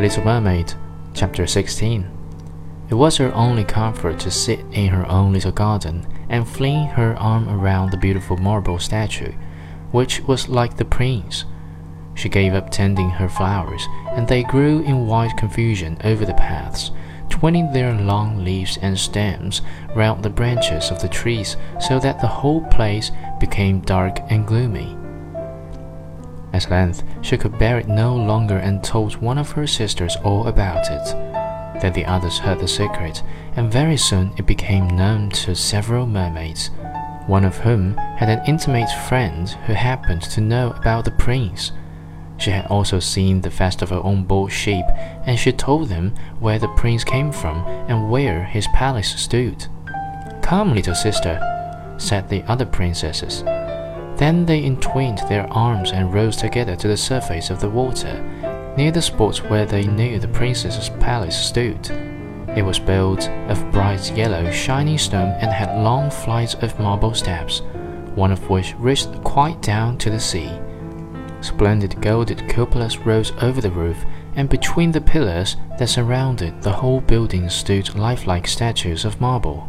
Little Mermaid, Chapter 16. It was her only comfort to sit in her own little garden and fling her arm around the beautiful marble statue, which was like the prince. She gave up tending her flowers, and they grew in wild confusion over the paths, twining their long leaves and stems round the branches of the trees so that the whole place became dark and gloomy. At length, she could bear it no longer and told one of her sisters all about it. Then the others heard the secret, and very soon it became known to several mermaids, one of whom had an intimate friend who happened to know about the prince. She had also seen the festival on board ship, and she told them where the prince came from and where his palace stood. Come, little sister, said the other princesses. Then they entwined their arms and rose together to the surface of the water, near the spot where they knew the princess's palace stood. It was built of bright yellow, shiny stone and had long flights of marble steps, one of which reached quite down to the sea. Splendid gilded cupolas rose over the roof, and between the pillars that surrounded the whole building stood lifelike statues of marble.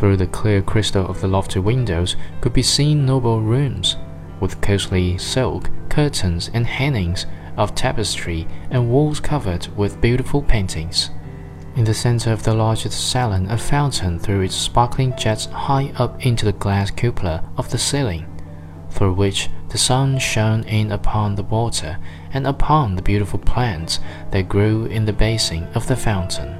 Through the clear crystal of the lofty windows could be seen noble rooms, with costly silk curtains and hangings of tapestry and walls covered with beautiful paintings. In the center of the largest salon, a fountain threw its sparkling jets high up into the glass cupola of the ceiling, through which the sun shone in upon the water and upon the beautiful plants that grew in the basin of the fountain.